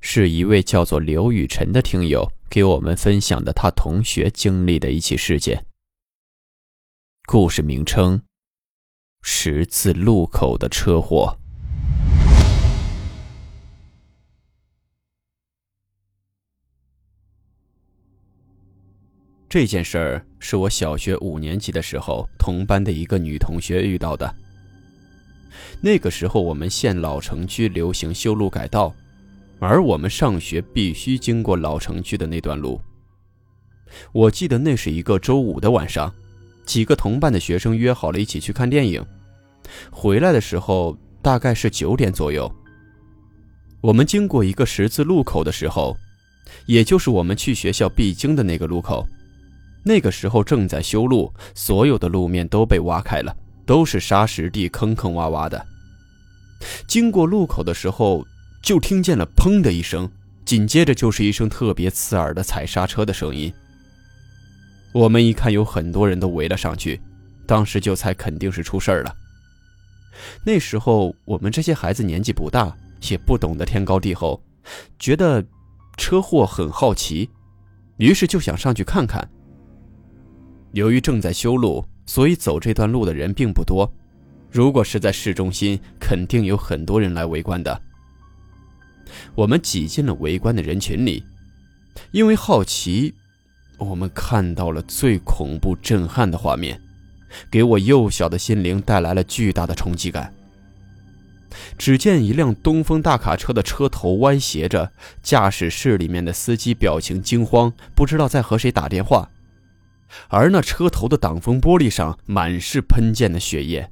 是一位叫做刘雨辰的听友。给我们分享的他同学经历的一起事件。故事名称：十字路口的车祸。这件事儿是我小学五年级的时候，同班的一个女同学遇到的。那个时候，我们县老城区流行修路改道。而我们上学必须经过老城区的那段路。我记得那是一个周五的晚上，几个同班的学生约好了一起去看电影。回来的时候大概是九点左右。我们经过一个十字路口的时候，也就是我们去学校必经的那个路口，那个时候正在修路，所有的路面都被挖开了，都是沙石地，坑坑洼洼的。经过路口的时候。就听见了“砰”的一声，紧接着就是一声特别刺耳的踩刹车的声音。我们一看，有很多人都围了上去，当时就猜肯定是出事儿了。那时候我们这些孩子年纪不大，也不懂得天高地厚，觉得车祸很好奇，于是就想上去看看。由于正在修路，所以走这段路的人并不多。如果是在市中心，肯定有很多人来围观的。我们挤进了围观的人群里，因为好奇，我们看到了最恐怖、震撼的画面，给我幼小的心灵带来了巨大的冲击感。只见一辆东风大卡车的车头歪斜着，驾驶室里面的司机表情惊慌，不知道在和谁打电话，而那车头的挡风玻璃上满是喷溅的血液，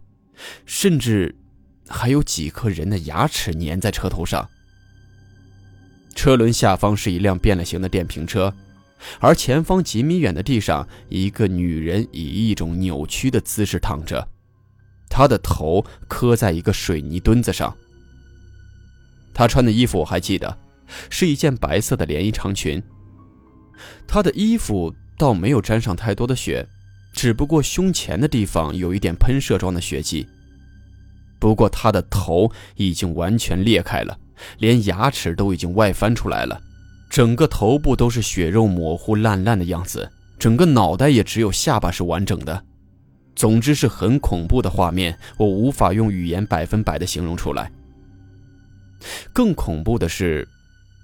甚至还有几颗人的牙齿粘在车头上。车轮下方是一辆变了形的电瓶车，而前方几米远的地上，一个女人以一种扭曲的姿势躺着，她的头磕在一个水泥墩子上。她穿的衣服我还记得，是一件白色的连衣长裙。她的衣服倒没有沾上太多的血，只不过胸前的地方有一点喷射状的血迹。不过他的头已经完全裂开了。连牙齿都已经外翻出来了，整个头部都是血肉模糊、烂烂的样子，整个脑袋也只有下巴是完整的。总之是很恐怖的画面，我无法用语言百分百的形容出来。更恐怖的是，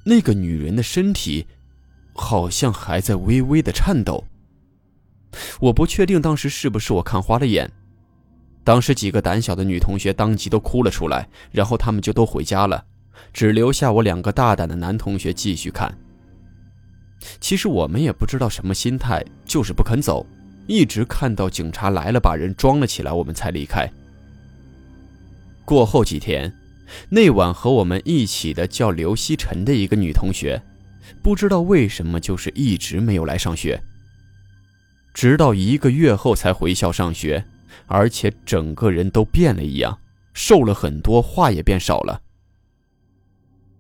那个女人的身体好像还在微微的颤抖。我不确定当时是不是我看花了眼。当时几个胆小的女同学当即都哭了出来，然后他们就都回家了。只留下我两个大胆的男同学继续看。其实我们也不知道什么心态，就是不肯走，一直看到警察来了，把人装了起来，我们才离开。过后几天，那晚和我们一起的叫刘希晨的一个女同学，不知道为什么就是一直没有来上学，直到一个月后才回校上学，而且整个人都变了一样，瘦了很多，话也变少了。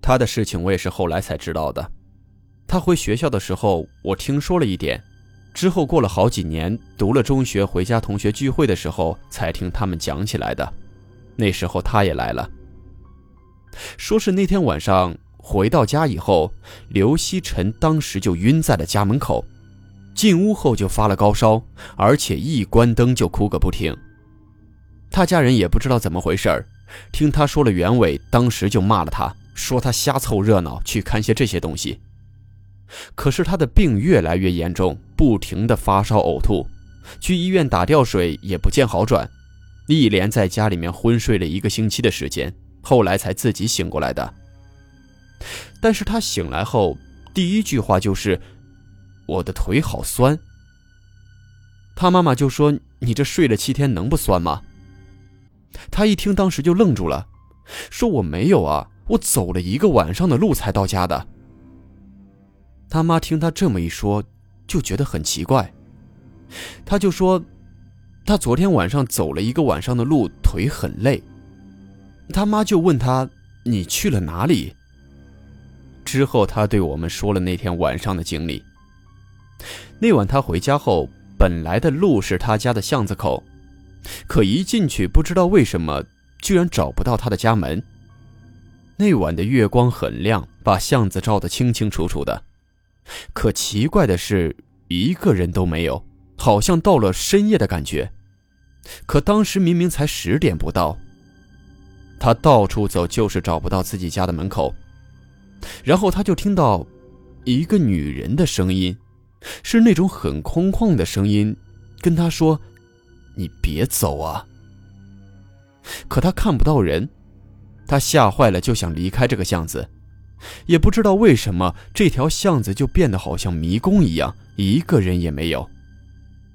他的事情我也是后来才知道的。他回学校的时候，我听说了一点。之后过了好几年，读了中学，回家同学聚会的时候才听他们讲起来的。那时候他也来了，说是那天晚上回到家以后，刘希晨当时就晕在了家门口，进屋后就发了高烧，而且一关灯就哭个不停。他家人也不知道怎么回事，听他说了原委，当时就骂了他。说他瞎凑热闹去看些这些东西，可是他的病越来越严重，不停的发烧呕吐，去医院打吊水也不见好转，一连在家里面昏睡了一个星期的时间，后来才自己醒过来的。但是他醒来后第一句话就是：“我的腿好酸。”他妈妈就说：“你这睡了七天能不酸吗？”他一听当时就愣住了，说：“我没有啊。”我走了一个晚上的路才到家的。他妈听他这么一说，就觉得很奇怪，他就说，他昨天晚上走了一个晚上的路，腿很累。他妈就问他：“你去了哪里？”之后，他对我们说了那天晚上的经历。那晚他回家后，本来的路是他家的巷子口，可一进去，不知道为什么，居然找不到他的家门。那晚的月光很亮，把巷子照得清清楚楚的。可奇怪的是，一个人都没有，好像到了深夜的感觉。可当时明明才十点不到。他到处走，就是找不到自己家的门口。然后他就听到一个女人的声音，是那种很空旷的声音，跟他说：“你别走啊。”可他看不到人，他吓坏了，就想离开这个巷子。也不知道为什么，这条巷子就变得好像迷宫一样，一个人也没有。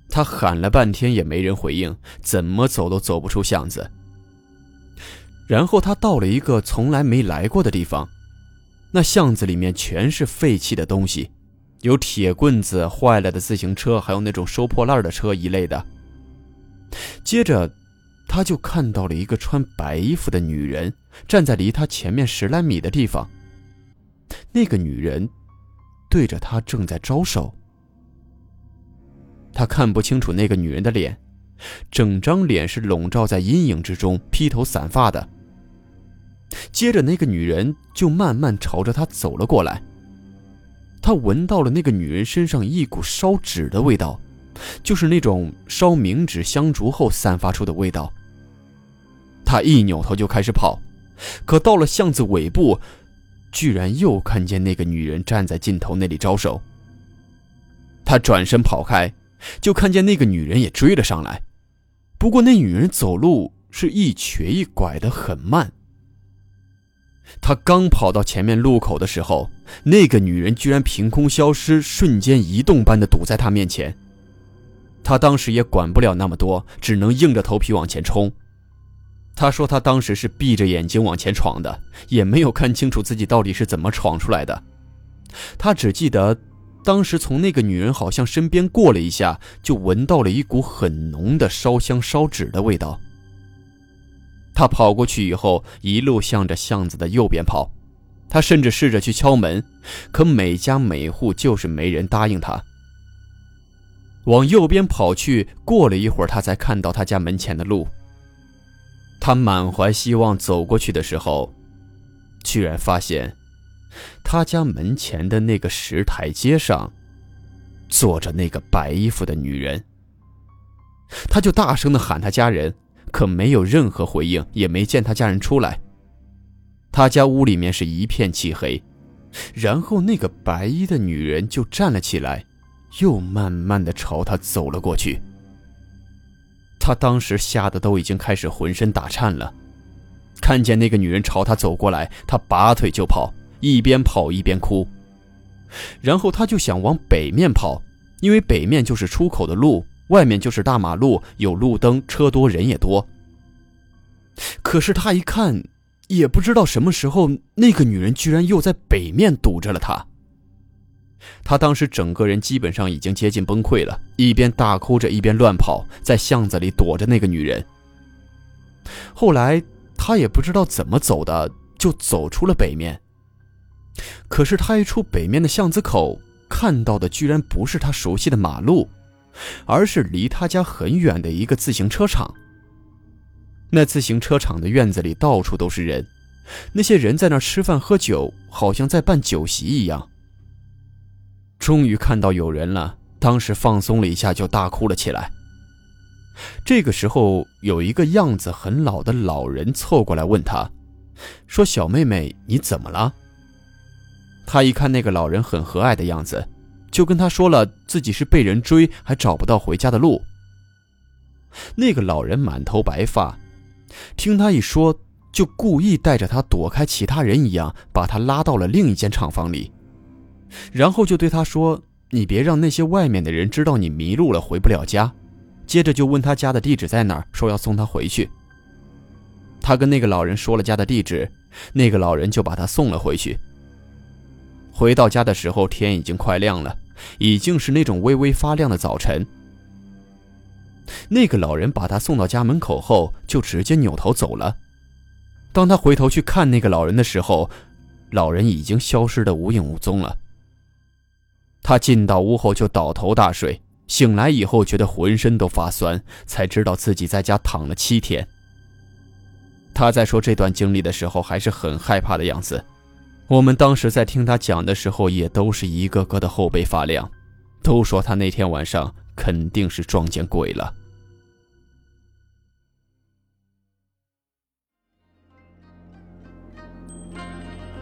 他喊了半天也没人回应，怎么走都走不出巷子。然后他到了一个从来没来过的地方，那巷子里面全是废弃的东西，有铁棍子、坏了的自行车，还有那种收破烂的车一类的。接着，他就看到了一个穿白衣服的女人站在离他前面十来米的地方。那个女人对着他正在招手，他看不清楚那个女人的脸，整张脸是笼罩在阴影之中，披头散发的。接着，那个女人就慢慢朝着他走了过来。他闻到了那个女人身上一股烧纸的味道，就是那种烧冥纸香烛后散发出的味道。他一扭头就开始跑，可到了巷子尾部，居然又看见那个女人站在尽头那里招手。他转身跑开，就看见那个女人也追了上来，不过那女人走路是一瘸一拐的，很慢。他刚跑到前面路口的时候，那个女人居然凭空消失，瞬间移动般的堵在他面前。他当时也管不了那么多，只能硬着头皮往前冲。他说他当时是闭着眼睛往前闯的，也没有看清楚自己到底是怎么闯出来的。他只记得，当时从那个女人好像身边过了一下，就闻到了一股很浓的烧香烧纸的味道。他跑过去以后，一路向着巷子的右边跑。他甚至试着去敲门，可每家每户就是没人答应他。往右边跑去，过了一会儿，他才看到他家门前的路。他满怀希望走过去的时候，居然发现他家门前的那个石台阶上坐着那个白衣服的女人。他就大声的喊他家人。可没有任何回应，也没见他家人出来。他家屋里面是一片漆黑，然后那个白衣的女人就站了起来，又慢慢的朝他走了过去。他当时吓得都已经开始浑身打颤了，看见那个女人朝他走过来，他拔腿就跑，一边跑一边哭。然后他就想往北面跑，因为北面就是出口的路。外面就是大马路，有路灯，车多人也多。可是他一看，也不知道什么时候，那个女人居然又在北面堵着了他。他当时整个人基本上已经接近崩溃了，一边大哭着，一边乱跑，在巷子里躲着那个女人。后来他也不知道怎么走的，就走出了北面。可是他一出北面的巷子口，看到的居然不是他熟悉的马路。而是离他家很远的一个自行车场。那自行车厂的院子里到处都是人，那些人在那吃饭喝酒，好像在办酒席一样。终于看到有人了，当时放松了一下，就大哭了起来。这个时候，有一个样子很老的老人凑过来问他，说：“小妹妹，你怎么了？”他一看那个老人很和蔼的样子。就跟他说了自己是被人追，还找不到回家的路。那个老人满头白发，听他一说，就故意带着他躲开其他人一样，把他拉到了另一间厂房里，然后就对他说：“你别让那些外面的人知道你迷路了，回不了家。”接着就问他家的地址在哪儿，说要送他回去。他跟那个老人说了家的地址，那个老人就把他送了回去。回到家的时候，天已经快亮了，已经是那种微微发亮的早晨。那个老人把他送到家门口后，就直接扭头走了。当他回头去看那个老人的时候，老人已经消失的无影无踪了。他进到屋后就倒头大睡，醒来以后觉得浑身都发酸，才知道自己在家躺了七天。他在说这段经历的时候还是很害怕的样子，我们当时在听他讲的时候也都是一个个的后背发凉，都说他那天晚上肯定是撞见鬼了。